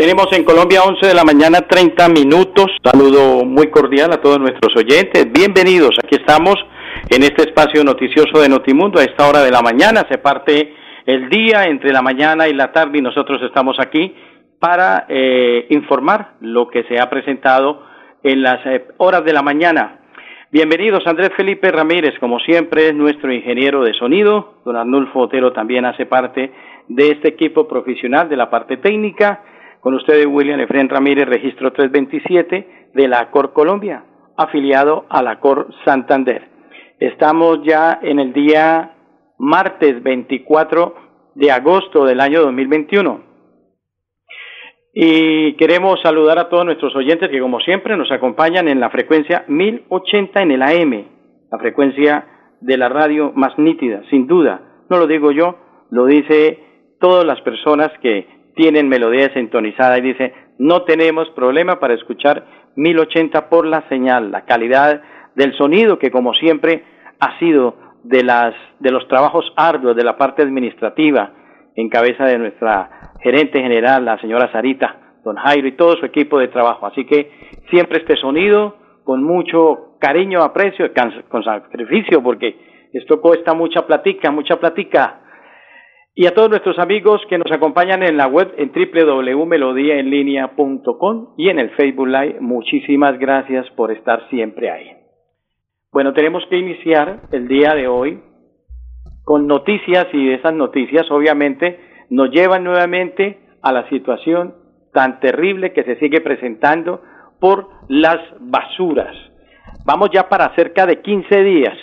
Tenemos en Colombia 11 de la mañana 30 minutos. Saludo muy cordial a todos nuestros oyentes. Bienvenidos. Aquí estamos en este espacio noticioso de Notimundo. A esta hora de la mañana se parte el día entre la mañana y la tarde y nosotros estamos aquí para eh, informar lo que se ha presentado en las eh, horas de la mañana. Bienvenidos, Andrés Felipe Ramírez, como siempre, es nuestro ingeniero de sonido. Don Arnulfo Otero también hace parte de este equipo profesional de la parte técnica con ustedes, William Efren Ramírez, registro 327 de la Cor Colombia, afiliado a la Cor Santander. Estamos ya en el día martes 24 de agosto del año 2021. Y queremos saludar a todos nuestros oyentes que como siempre nos acompañan en la frecuencia 1080 en el AM, la frecuencia de la radio más nítida, sin duda. No lo digo yo, lo dice todas las personas que tienen melodía sintonizada y dice, no tenemos problema para escuchar 1080 por la señal, la calidad del sonido que como siempre ha sido de las de los trabajos arduos de la parte administrativa en cabeza de nuestra gerente general, la señora Sarita, don Jairo y todo su equipo de trabajo. Así que siempre este sonido con mucho cariño, aprecio, con sacrificio, porque esto cuesta mucha platica, mucha platica y a todos nuestros amigos que nos acompañan en la web en www.melodiaenlinea.com y en el Facebook Live, muchísimas gracias por estar siempre ahí. Bueno, tenemos que iniciar el día de hoy con noticias y esas noticias obviamente nos llevan nuevamente a la situación tan terrible que se sigue presentando por las basuras. Vamos ya para cerca de 15 días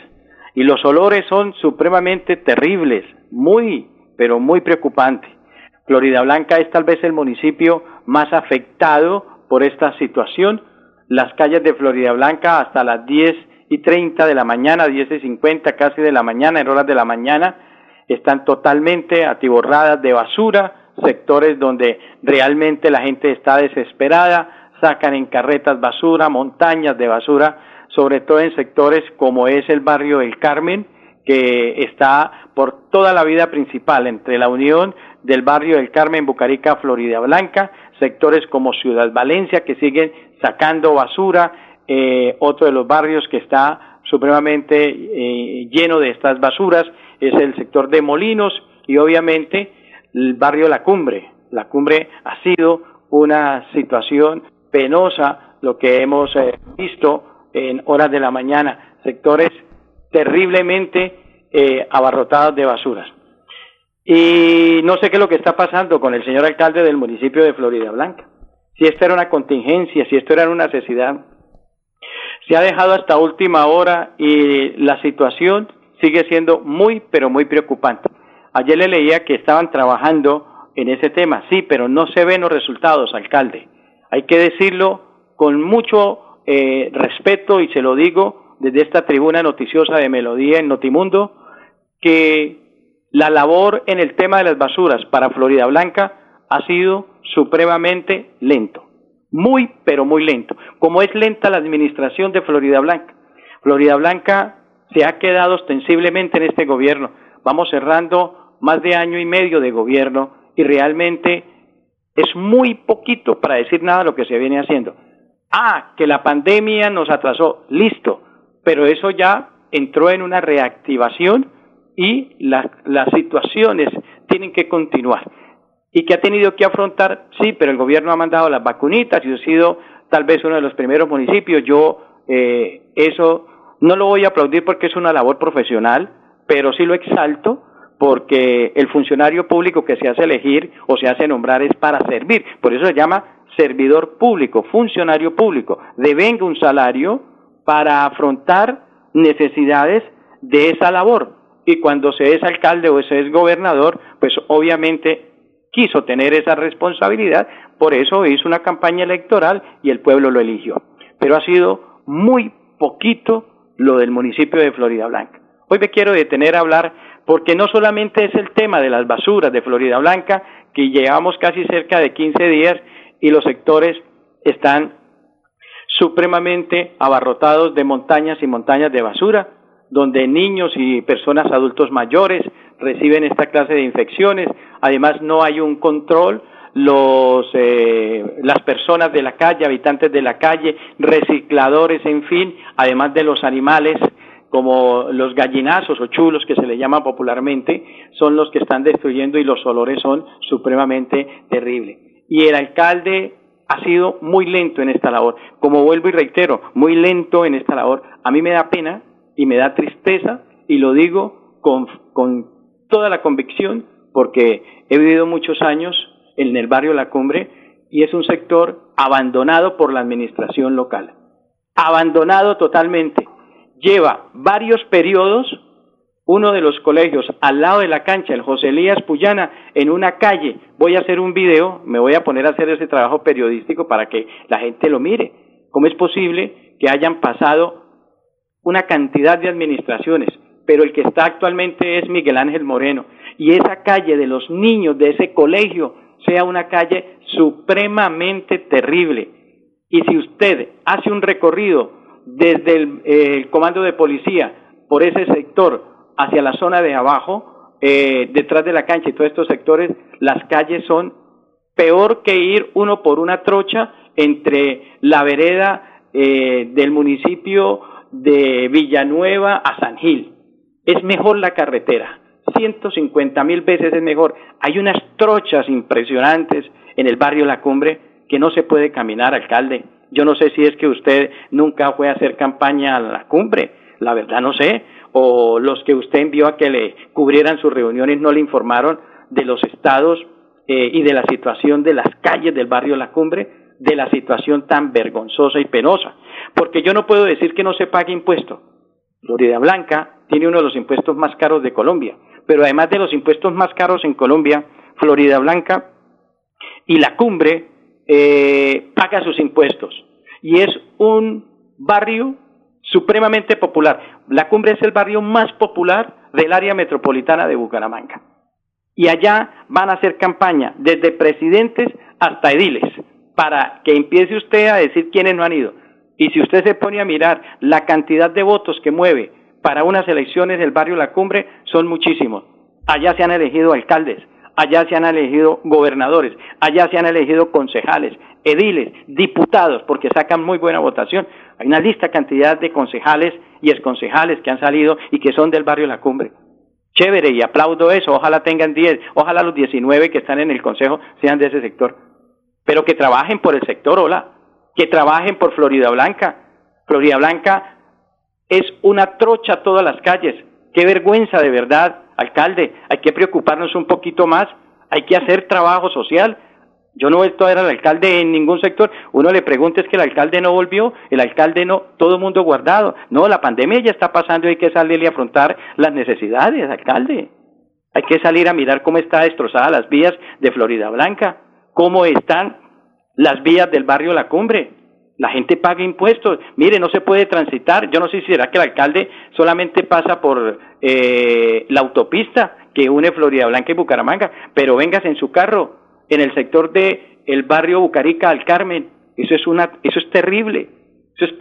y los olores son supremamente terribles, muy pero muy preocupante. Florida Blanca es tal vez el municipio más afectado por esta situación. Las calles de Florida Blanca hasta las 10 y 30 de la mañana, 10 y 50 casi de la mañana, en horas de la mañana, están totalmente atiborradas de basura, sectores donde realmente la gente está desesperada, sacan en carretas basura, montañas de basura, sobre todo en sectores como es el barrio del Carmen, que está por toda la vida principal entre la unión del barrio del Carmen, Bucarica, Florida Blanca, sectores como Ciudad Valencia que siguen sacando basura, eh, otro de los barrios que está supremamente eh, lleno de estas basuras es el sector de Molinos y obviamente el barrio La Cumbre. La Cumbre ha sido una situación penosa, lo que hemos eh, visto en horas de la mañana, sectores terriblemente eh, abarrotadas de basuras. Y no sé qué es lo que está pasando con el señor alcalde del municipio de Florida Blanca. Si esto era una contingencia, si esto era una necesidad. Se ha dejado hasta última hora y la situación sigue siendo muy, pero muy preocupante. Ayer le leía que estaban trabajando en ese tema, sí, pero no se ven los resultados, alcalde. Hay que decirlo con mucho eh, respeto y se lo digo desde esta tribuna noticiosa de Melodía en Notimundo que la labor en el tema de las basuras para Florida Blanca ha sido supremamente lento, muy pero muy lento, como es lenta la administración de Florida Blanca. Florida Blanca se ha quedado ostensiblemente en este gobierno. Vamos cerrando más de año y medio de gobierno y realmente es muy poquito para decir nada lo que se viene haciendo. Ah, que la pandemia nos atrasó, listo, pero eso ya entró en una reactivación y las situaciones tienen que continuar. Y que ha tenido que afrontar, sí, pero el gobierno ha mandado las vacunitas y ha sido tal vez uno de los primeros municipios. Yo eh, eso no lo voy a aplaudir porque es una labor profesional, pero sí lo exalto porque el funcionario público que se hace elegir o se hace nombrar es para servir. Por eso se llama servidor público, funcionario público. Devenga un salario para afrontar necesidades de esa labor. Y cuando se es alcalde o se es gobernador, pues obviamente quiso tener esa responsabilidad, por eso hizo una campaña electoral y el pueblo lo eligió. Pero ha sido muy poquito lo del municipio de Florida Blanca. Hoy me quiero detener a hablar porque no solamente es el tema de las basuras de Florida Blanca, que llevamos casi cerca de 15 días y los sectores están supremamente abarrotados de montañas y montañas de basura, donde niños y personas adultos mayores reciben esta clase de infecciones. Además, no hay un control. Los, eh, las personas de la calle, habitantes de la calle, recicladores, en fin, además de los animales como los gallinazos o chulos que se le llaman popularmente, son los que están destruyendo y los olores son supremamente terribles. Y el alcalde ha sido muy lento en esta labor. Como vuelvo y reitero, muy lento en esta labor. A mí me da pena y me da tristeza y lo digo con, con toda la convicción porque he vivido muchos años en el barrio La Cumbre y es un sector abandonado por la administración local. Abandonado totalmente. Lleva varios periodos uno de los colegios al lado de la cancha, el José Elías Puyana, en una calle. Voy a hacer un video, me voy a poner a hacer ese trabajo periodístico para que la gente lo mire. ¿Cómo es posible que hayan pasado una cantidad de administraciones, pero el que está actualmente es Miguel Ángel Moreno, y esa calle de los niños de ese colegio sea una calle supremamente terrible? Y si usted hace un recorrido desde el, el comando de policía por ese sector, hacia la zona de abajo, eh, detrás de la cancha y todos estos sectores, las calles son peor que ir uno por una trocha entre la vereda eh, del municipio de Villanueva a San Gil. Es mejor la carretera, 150 mil veces es mejor. Hay unas trochas impresionantes en el barrio La Cumbre que no se puede caminar, alcalde. Yo no sé si es que usted nunca fue a hacer campaña a la cumbre, la verdad no sé, o los que usted envió a que le cubrieran sus reuniones no le informaron de los estados eh, y de la situación de las calles del barrio La Cumbre, de la situación tan vergonzosa y penosa. Porque yo no puedo decir que no se pague impuesto. Florida Blanca tiene uno de los impuestos más caros de Colombia, pero además de los impuestos más caros en Colombia, Florida Blanca y La Cumbre eh, paga sus impuestos. Y es un barrio supremamente popular. La cumbre es el barrio más popular del área metropolitana de Bucaramanga. Y allá van a hacer campaña desde presidentes hasta ediles para que empiece usted a decir quiénes no han ido. Y si usted se pone a mirar la cantidad de votos que mueve para unas elecciones del barrio La Cumbre, son muchísimos. Allá se han elegido alcaldes, allá se han elegido gobernadores, allá se han elegido concejales, ediles, diputados, porque sacan muy buena votación. Hay una lista cantidad de concejales y exconcejales que han salido y que son del barrio La Cumbre. Chévere, y aplaudo eso. Ojalá tengan 10, ojalá los 19 que están en el consejo sean de ese sector. Pero que trabajen por el sector, hola. Que trabajen por Florida Blanca. Florida Blanca es una trocha todas las calles. Qué vergüenza de verdad, alcalde. Hay que preocuparnos un poquito más. Hay que hacer trabajo social yo no he vuelto a al alcalde en ningún sector. Uno le pregunta es que el alcalde no volvió, el alcalde no, todo el mundo guardado. No, la pandemia ya está pasando y hay que salir y afrontar las necesidades, alcalde. Hay que salir a mirar cómo está destrozada las vías de Florida Blanca, cómo están las vías del barrio La Cumbre. La gente paga impuestos. Mire, no se puede transitar. Yo no sé si será que el alcalde solamente pasa por eh, la autopista que une Florida Blanca y Bucaramanga, pero vengas en su carro en el sector de el barrio Bucarica al Carmen. Eso es una, eso es terrible, eso es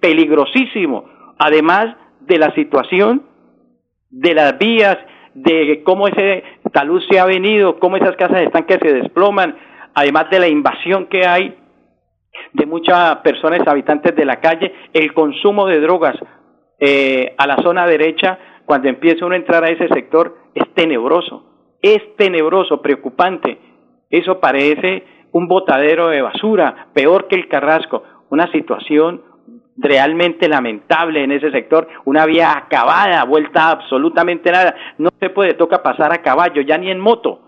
peligrosísimo. Además de la situación de las vías, de cómo ese talud se ha venido, cómo esas casas están que se desploman, además de la invasión que hay de muchas personas habitantes de la calle, el consumo de drogas eh, a la zona derecha, cuando empieza uno a entrar a ese sector, es tenebroso, es tenebroso, preocupante. Eso parece un botadero de basura, peor que el Carrasco, una situación realmente lamentable en ese sector, una vía acabada, vuelta absolutamente nada, no se puede, toca pasar a caballo, ya ni en moto.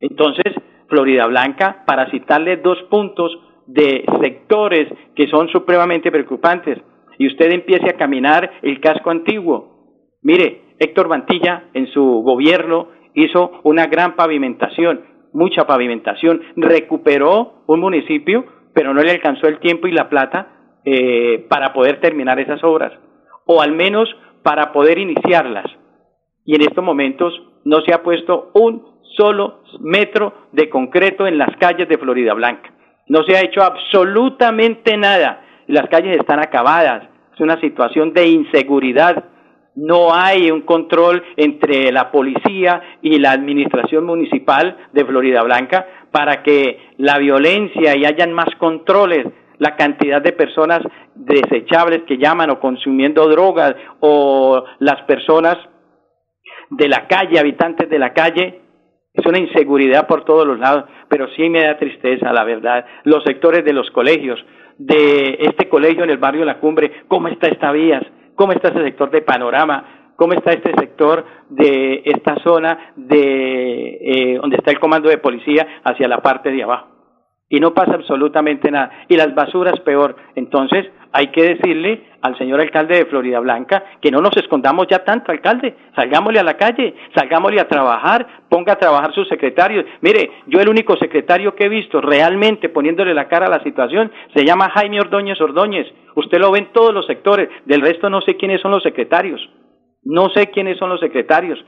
Entonces, Florida Blanca, para citarle dos puntos de sectores que son supremamente preocupantes, y usted empiece a caminar el casco antiguo. Mire, Héctor Mantilla en su gobierno hizo una gran pavimentación, mucha pavimentación, recuperó un municipio, pero no le alcanzó el tiempo y la plata eh, para poder terminar esas obras, o al menos para poder iniciarlas. Y en estos momentos no se ha puesto un solo metro de concreto en las calles de Florida Blanca. No se ha hecho absolutamente nada. Las calles están acabadas. Es una situación de inseguridad. No hay un control entre la policía y la administración municipal de Florida Blanca para que la violencia y hayan más controles la cantidad de personas desechables que llaman o consumiendo drogas o las personas de la calle, habitantes de la calle, es una inseguridad por todos los lados, pero sí me da tristeza, la verdad. Los sectores de los colegios, de este colegio en el barrio La Cumbre, ¿cómo está esta vías? ¿Cómo está ese sector de panorama? ¿Cómo está este sector de esta zona de eh, donde está el comando de policía hacia la parte de abajo? Y no pasa absolutamente nada. Y las basuras peor. Entonces hay que decirle al señor alcalde de Florida Blanca que no nos escondamos ya tanto, alcalde. Salgámosle a la calle, salgámosle a trabajar, ponga a trabajar sus secretarios. Mire, yo el único secretario que he visto realmente poniéndole la cara a la situación se llama Jaime Ordóñez Ordóñez. Usted lo ve en todos los sectores. Del resto no sé quiénes son los secretarios. No sé quiénes son los secretarios.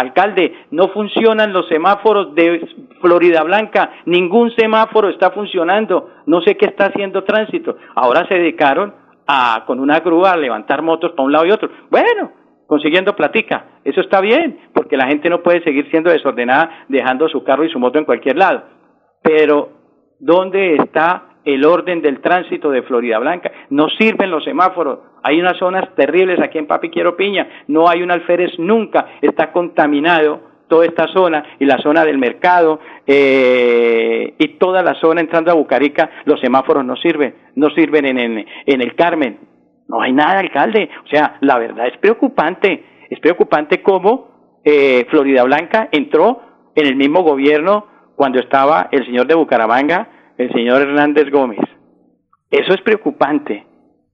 Alcalde, no funcionan los semáforos de Florida Blanca, ningún semáforo está funcionando, no sé qué está haciendo tránsito. Ahora se dedicaron a, con una grúa, a levantar motos para un lado y otro. Bueno, consiguiendo platica, eso está bien, porque la gente no puede seguir siendo desordenada dejando su carro y su moto en cualquier lado. Pero, ¿dónde está el orden del tránsito de Florida Blanca. No sirven los semáforos. Hay unas zonas terribles aquí en Papi Quiero Piña. No hay un alférez nunca. Está contaminado toda esta zona y la zona del mercado eh, y toda la zona entrando a Bucarica. Los semáforos no sirven. No sirven en, en, el Carmen. No hay nada, alcalde. O sea, la verdad es preocupante. Es preocupante cómo eh, Florida Blanca entró en el mismo gobierno cuando estaba el señor de Bucaramanga el señor Hernández Gómez. Eso es preocupante.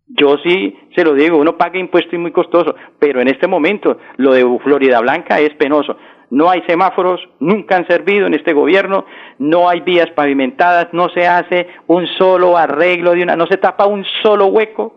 Yo sí se lo digo, uno paga impuestos y muy costoso, pero en este momento lo de Florida Blanca es penoso. No hay semáforos, nunca han servido en este gobierno, no hay vías pavimentadas, no se hace un solo arreglo de una, no se tapa un solo hueco.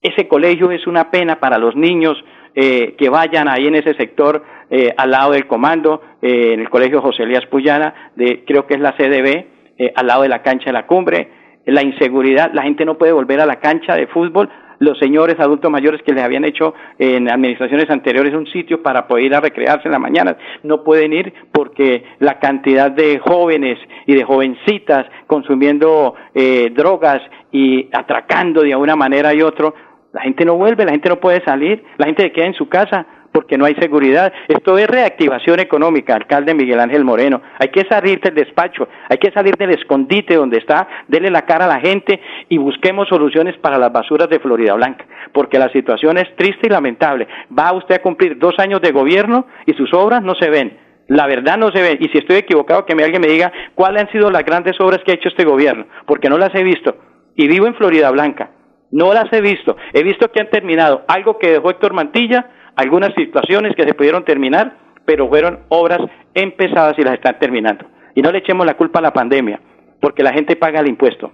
Ese colegio es una pena para los niños eh, que vayan ahí en ese sector eh, al lado del comando, eh, en el colegio José Elías Puyana, de, creo que es la CDB, eh, al lado de la cancha de la cumbre, la inseguridad, la gente no puede volver a la cancha de fútbol, los señores adultos mayores que les habían hecho en administraciones anteriores un sitio para poder ir a recrearse en la mañana, no pueden ir porque la cantidad de jóvenes y de jovencitas consumiendo eh, drogas y atracando de una manera y otra, la gente no vuelve, la gente no puede salir, la gente queda en su casa porque no hay seguridad. Esto es reactivación económica, alcalde Miguel Ángel Moreno. Hay que salir del despacho, hay que salir del escondite donde está, dele la cara a la gente y busquemos soluciones para las basuras de Florida Blanca, porque la situación es triste y lamentable. Va usted a cumplir dos años de gobierno y sus obras no se ven. La verdad no se ven. Y si estoy equivocado, que alguien me diga cuáles han sido las grandes obras que ha hecho este gobierno, porque no las he visto. Y vivo en Florida Blanca. No las he visto. He visto que han terminado algo que dejó Héctor Mantilla algunas situaciones que se pudieron terminar, pero fueron obras empezadas y las están terminando. Y no le echemos la culpa a la pandemia, porque la gente paga el impuesto.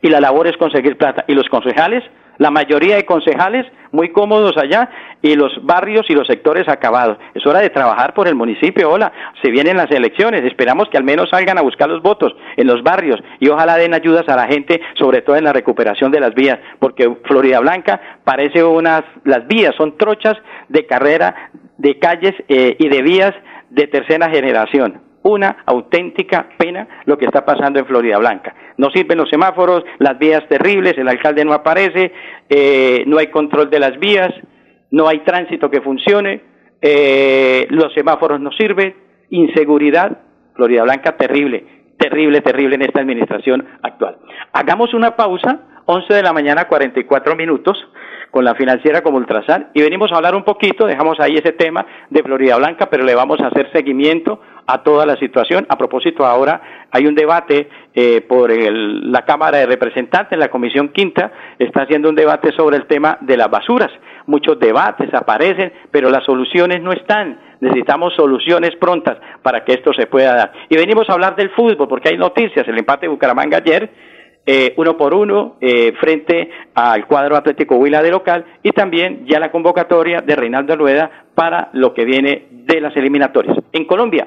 Y la labor es conseguir plata. Y los concejales la mayoría de concejales muy cómodos allá y los barrios y los sectores acabados. Es hora de trabajar por el municipio, hola, se vienen las elecciones, esperamos que al menos salgan a buscar los votos en los barrios y ojalá den ayudas a la gente, sobre todo en la recuperación de las vías, porque Florida Blanca parece unas, las vías son trochas de carrera, de calles eh, y de vías de tercera generación una auténtica pena lo que está pasando en Florida Blanca. No sirven los semáforos, las vías terribles, el alcalde no aparece, eh, no hay control de las vías, no hay tránsito que funcione, eh, los semáforos no sirven, inseguridad, Florida Blanca terrible, terrible, terrible en esta administración actual. Hagamos una pausa, 11 de la mañana, 44 minutos con la financiera como Ultrasan y venimos a hablar un poquito, dejamos ahí ese tema de Florida Blanca, pero le vamos a hacer seguimiento a toda la situación. A propósito, ahora hay un debate eh, por la Cámara de Representantes, la Comisión Quinta está haciendo un debate sobre el tema de las basuras. Muchos debates aparecen, pero las soluciones no están. Necesitamos soluciones prontas para que esto se pueda dar. Y venimos a hablar del fútbol, porque hay noticias. El empate de Bucaramanga ayer, eh, uno por uno, eh, frente al cuadro Atlético Huila de local, y también ya la convocatoria de Reinaldo Rueda para lo que viene de las eliminatorias. En Colombia,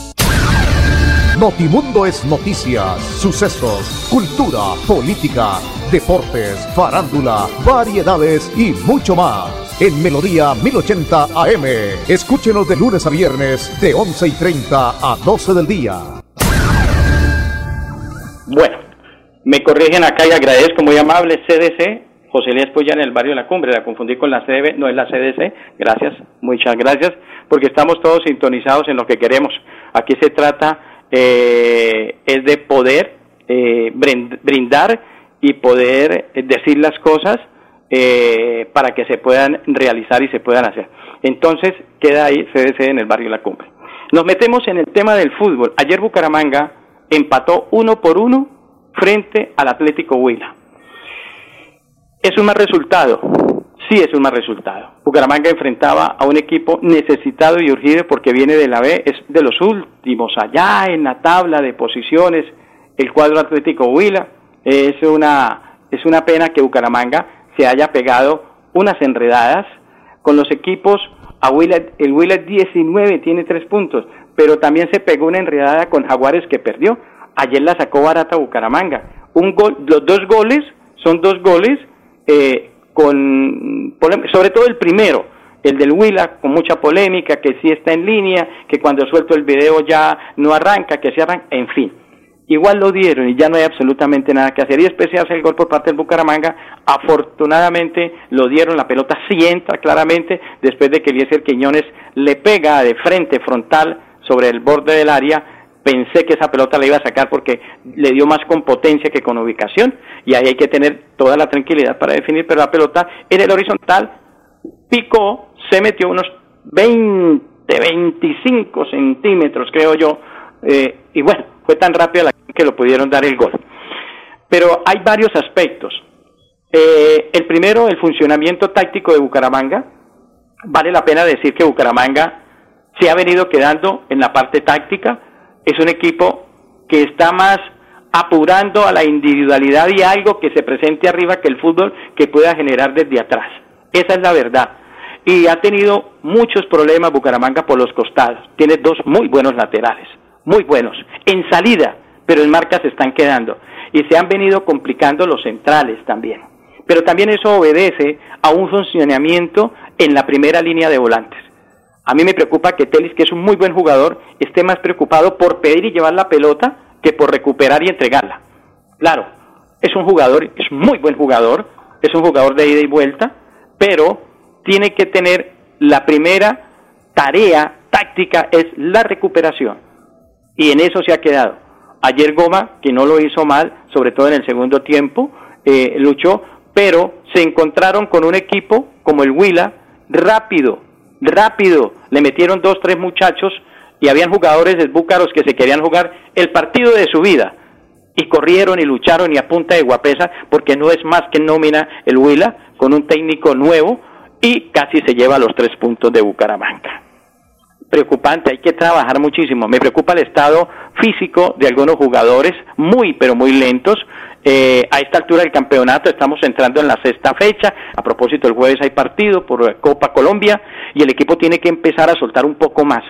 Notimundo es noticias, sucesos, cultura, política, deportes, farándula, variedades y mucho más. En Melodía 1080 AM. Escúchenos de lunes a viernes de 11 y 30 a 12 del día. Bueno, me corrigen acá y agradezco muy amable CDC. José Elías Poya en el barrio de la Cumbre, la confundí con la CDB, no es la CDC, gracias, muchas gracias, porque estamos todos sintonizados en lo que queremos. Aquí se trata eh, es de poder eh, brindar y poder decir las cosas eh, para que se puedan realizar y se puedan hacer. Entonces queda ahí CDC en el barrio La Cumbre. Nos metemos en el tema del fútbol. Ayer Bucaramanga empató uno por uno frente al Atlético Huila. Es un mal resultado, sí es un mal resultado. Bucaramanga enfrentaba a un equipo necesitado y urgido porque viene de la B, es de los últimos allá en la tabla de posiciones, el cuadro Atlético Huila. Es una, es una pena que Bucaramanga se haya pegado unas enredadas con los equipos. A Huila, el Huila 19 tiene tres puntos, pero también se pegó una enredada con Jaguares que perdió. Ayer la sacó barata Bucaramanga. Un gol, los dos goles son dos goles eh, con sobre todo el primero, el del Huila, con mucha polémica, que sí está en línea, que cuando suelto el video ya no arranca, que se arranca, en fin. Igual lo dieron y ya no hay absolutamente nada que hacer. Y después se hace el gol por parte del Bucaramanga. Afortunadamente lo dieron, la pelota sí entra claramente después de que Eliezer Quiñones le pega de frente, frontal, sobre el borde del área pensé que esa pelota la iba a sacar porque le dio más con potencia que con ubicación y ahí hay que tener toda la tranquilidad para definir, pero la pelota en el horizontal picó, se metió unos 20, 25 centímetros creo yo, eh, y bueno, fue tan rápida la que lo pudieron dar el gol. Pero hay varios aspectos. Eh, el primero, el funcionamiento táctico de Bucaramanga. Vale la pena decir que Bucaramanga se ha venido quedando en la parte táctica, es un equipo que está más apurando a la individualidad y algo que se presente arriba que el fútbol que pueda generar desde atrás. Esa es la verdad. Y ha tenido muchos problemas Bucaramanga por los costados. Tiene dos muy buenos laterales, muy buenos. En salida, pero en marca se están quedando. Y se han venido complicando los centrales también. Pero también eso obedece a un funcionamiento en la primera línea de volantes. A mí me preocupa que Telis, que es un muy buen jugador, esté más preocupado por pedir y llevar la pelota que por recuperar y entregarla. Claro, es un jugador, es muy buen jugador, es un jugador de ida y vuelta, pero tiene que tener la primera tarea táctica es la recuperación. Y en eso se ha quedado. Ayer Goma, que no lo hizo mal, sobre todo en el segundo tiempo, eh, luchó, pero se encontraron con un equipo como el Huila, rápido, rápido, le metieron dos, tres muchachos y habían jugadores de Búcaros que se querían jugar el partido de su vida y corrieron y lucharon y a punta de guapesa porque no es más que nómina el Huila con un técnico nuevo y casi se lleva los tres puntos de Bucaramanga. Preocupante, hay que trabajar muchísimo. Me preocupa el estado físico de algunos jugadores, muy pero muy lentos, eh, a esta altura del campeonato estamos entrando en la sexta fecha. A propósito, el jueves hay partido por Copa Colombia y el equipo tiene que empezar a soltar un poco más.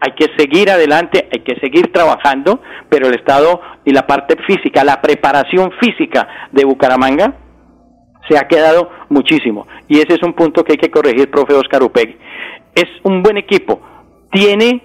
Hay que seguir adelante, hay que seguir trabajando, pero el estado y la parte física, la preparación física de Bucaramanga se ha quedado muchísimo. Y ese es un punto que hay que corregir, profe Oscar Upegui. Es un buen equipo, tiene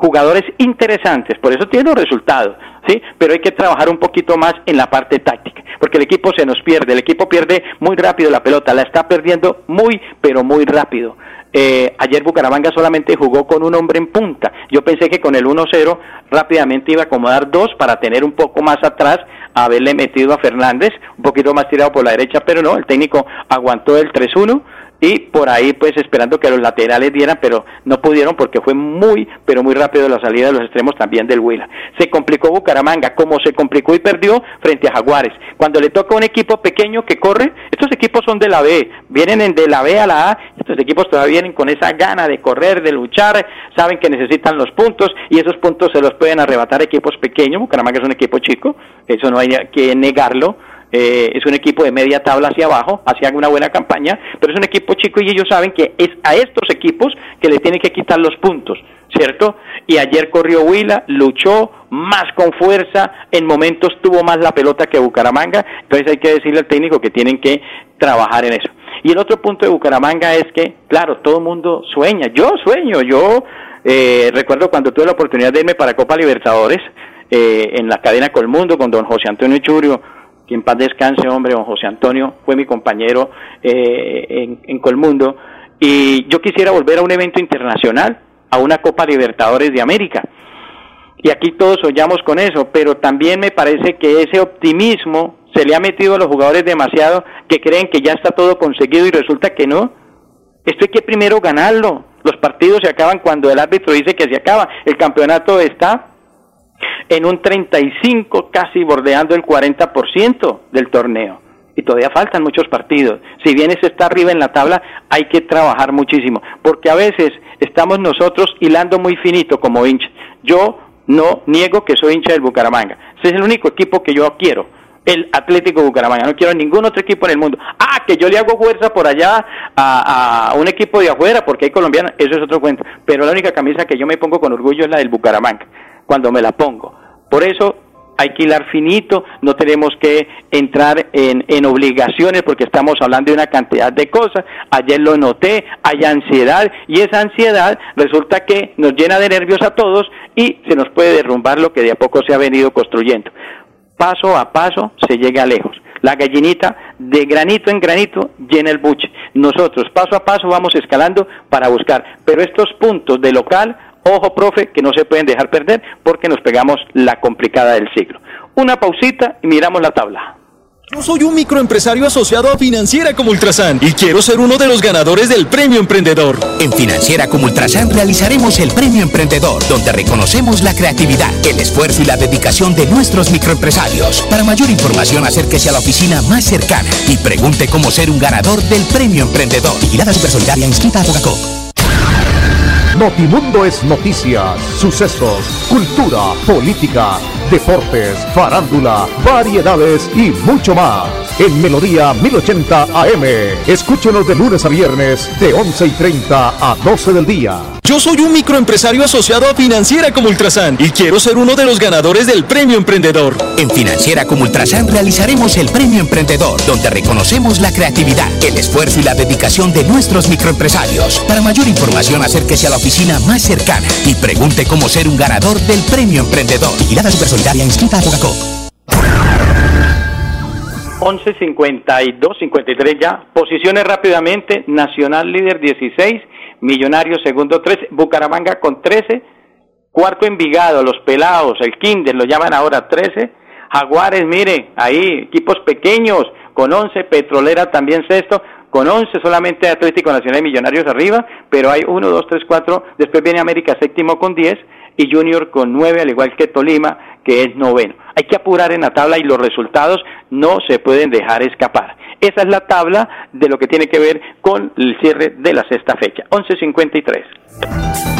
jugadores interesantes, por eso tiene los resultados, ¿sí? Pero hay que trabajar un poquito más en la parte táctica, porque el equipo se nos pierde, el equipo pierde muy rápido la pelota, la está perdiendo muy, pero muy rápido. Eh, ayer Bucaramanga solamente jugó con un hombre en punta. Yo pensé que con el 1-0 rápidamente iba a acomodar dos para tener un poco más atrás, haberle metido a Fernández, un poquito más tirado por la derecha, pero no, el técnico aguantó el 3-1 y por ahí pues esperando que los laterales dieran, pero no pudieron porque fue muy, pero muy rápido la salida de los extremos también del Huila. Se complicó Bucaramanga, como se complicó y perdió frente a Jaguares. Cuando le toca a un equipo pequeño que corre, estos equipos son de la B, vienen de la B a la A, estos equipos todavía vienen con esa gana de correr, de luchar, saben que necesitan los puntos y esos puntos se los pueden arrebatar equipos pequeños. Bucaramanga es un equipo chico, eso no hay que negarlo eh, es un equipo de media tabla hacia abajo, hacia una buena campaña, pero es un equipo chico y ellos saben que es a estos equipos que le tienen que quitar los puntos, ¿cierto? Y ayer corrió Huila, luchó más con fuerza, en momentos tuvo más la pelota que Bucaramanga, entonces hay que decirle al técnico que tienen que trabajar en eso. Y el otro punto de Bucaramanga es que, claro, todo el mundo sueña, yo sueño, yo eh, recuerdo cuando tuve la oportunidad de irme para Copa Libertadores, eh, en la cadena Colmundo con don José Antonio Churio, que en paz descanse, hombre, don José Antonio, fue mi compañero eh, en, en Colmundo, y yo quisiera volver a un evento internacional, a una Copa Libertadores de América. Y aquí todos soñamos con eso, pero también me parece que ese optimismo se le ha metido a los jugadores demasiado que creen que ya está todo conseguido y resulta que no. Esto hay que primero ganarlo. Los partidos se acaban cuando el árbitro dice que se acaba. El campeonato está en un 35, casi bordeando el 40% del torneo. Y todavía faltan muchos partidos. Si bien ese está arriba en la tabla, hay que trabajar muchísimo, porque a veces estamos nosotros hilando muy finito como hincha. Yo no niego que soy hincha del Bucaramanga. Ese es el único equipo que yo quiero, el Atlético Bucaramanga. No quiero ningún otro equipo en el mundo. Ah, que yo le hago fuerza por allá a, a, un equipo de afuera porque hay colombianos, eso es otro cuento. Pero la única camisa que yo me pongo con orgullo es la del Bucaramanga cuando me la pongo. Por eso hay que hilar finito, no tenemos que entrar en, en, obligaciones porque estamos hablando de una cantidad de cosas. Ayer lo noté, hay ansiedad y esa ansiedad resulta que nos llena de nervios a todos y se nos puede derrumbar lo que de a poco se ha venido construyendo. Paso a paso se llega lejos. La gallinita de granito en granito llena el buche. Nosotros paso a paso vamos escalando para buscar, pero estos puntos de local Ojo, profe, que no se pueden dejar perder porque nos pegamos la complicada del siglo. Una pausita y miramos la tabla. Yo soy un microempresario asociado a Financiera como Ultrasan y quiero ser uno de los ganadores del Premio Emprendedor. En Financiera como Ultrasan realizaremos el Premio Emprendedor, donde reconocemos la creatividad, el esfuerzo y la dedicación de nuestros microempresarios. Para mayor información, acérquese a la oficina más cercana y pregunte cómo ser un ganador del Premio Emprendedor. Vigilada Supersolidaria inscrita a Bogacó. Notimundo es noticias, sucesos, cultura, política, deportes, farándula, variedades y mucho más. En Melodía 1080 AM. Escúchenos de lunes a viernes de 11 y 30 a 12 del día. Yo soy un microempresario asociado a Financiera como Ultrasan y quiero ser uno de los ganadores del Premio Emprendedor. En Financiera como Ultrasan realizaremos el Premio Emprendedor, donde reconocemos la creatividad, el esfuerzo y la dedicación de nuestros microempresarios. Para mayor información, acérquese a la oficina más cercana y pregunte cómo ser un ganador del Premio Emprendedor. Vigilada Supersolidaria inscrita a Bogacó. 11.52, 53 ya. Posiciones rápidamente. Nacional líder 16. Millonarios segundo 13. Bucaramanga con 13. Cuarto Envigado, los pelados, el Kinder, lo llaman ahora 13. Jaguares, mire, ahí, equipos pequeños con 11. Petrolera también sexto con 11 solamente Atlético Nacional y Millonarios arriba, pero hay 1, 2, 3, 4, después viene América séptimo con 10 y Junior con 9, al igual que Tolima, que es noveno. Hay que apurar en la tabla y los resultados no se pueden dejar escapar. Esa es la tabla de lo que tiene que ver con el cierre de la sexta fecha, 11.53.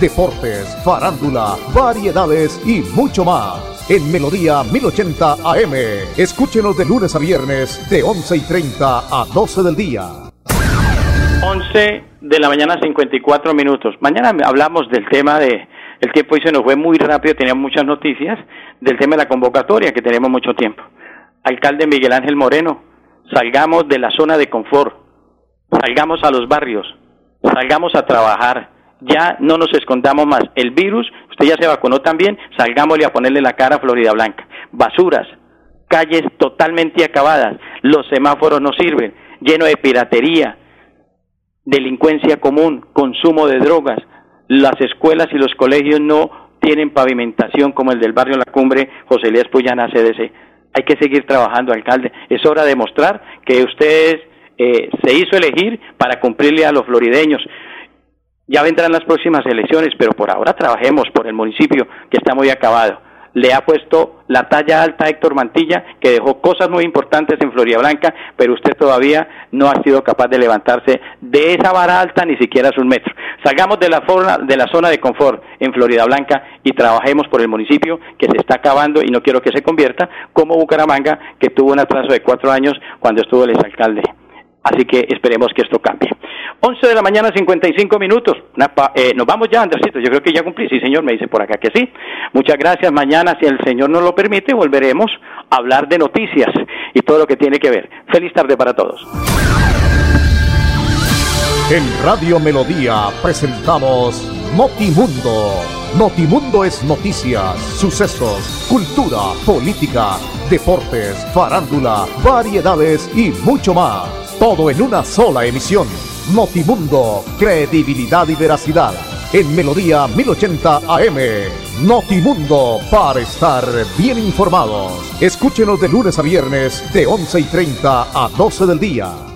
deportes, farándula, variedades y mucho más. en Melodía 1080 AM. Escúchenos de lunes a viernes de 11 y 30 a 12 del día. 11 de la mañana 54 minutos. Mañana hablamos del tema de el tiempo se nos fue muy rápido, teníamos muchas noticias del tema de la convocatoria que tenemos mucho tiempo. Alcalde Miguel Ángel Moreno, salgamos de la zona de confort, salgamos a los barrios, salgamos a trabajar, ya no nos escondamos más. El virus, usted ya se vacunó también, salgámosle a ponerle la cara a Florida Blanca. Basuras, calles totalmente acabadas, los semáforos no sirven, lleno de piratería, delincuencia común, consumo de drogas, las escuelas y los colegios no tienen pavimentación como el del barrio La Cumbre, José Elías Puyana, CDC. Hay que seguir trabajando, alcalde. Es hora de mostrar que usted eh, se hizo elegir para cumplirle a los florideños. Ya vendrán las próximas elecciones, pero por ahora trabajemos por el municipio que está muy acabado. Le ha puesto la talla alta a Héctor Mantilla, que dejó cosas muy importantes en Florida Blanca, pero usted todavía no ha sido capaz de levantarse de esa vara alta ni siquiera a un metro. Salgamos de la, de la zona de confort en Florida Blanca y trabajemos por el municipio que se está acabando y no quiero que se convierta como Bucaramanga, que tuvo un atraso de cuatro años cuando estuvo el exalcalde. Así que esperemos que esto cambie. 11 de la mañana, 55 minutos. Eh, nos vamos ya, Andresito. Yo creo que ya cumplí. Sí, señor, me dice por acá que sí. Muchas gracias. Mañana, si el señor nos lo permite, volveremos a hablar de noticias y todo lo que tiene que ver. Feliz tarde para todos. En Radio Melodía presentamos Notimundo. Notimundo es noticias, sucesos, cultura, política, deportes, farándula, variedades y mucho más. Todo en una sola emisión. Notimundo, credibilidad y veracidad. En Melodía 1080 AM. Notimundo, para estar bien informados. Escúchenos de lunes a viernes de 11 y 30 a 12 del día.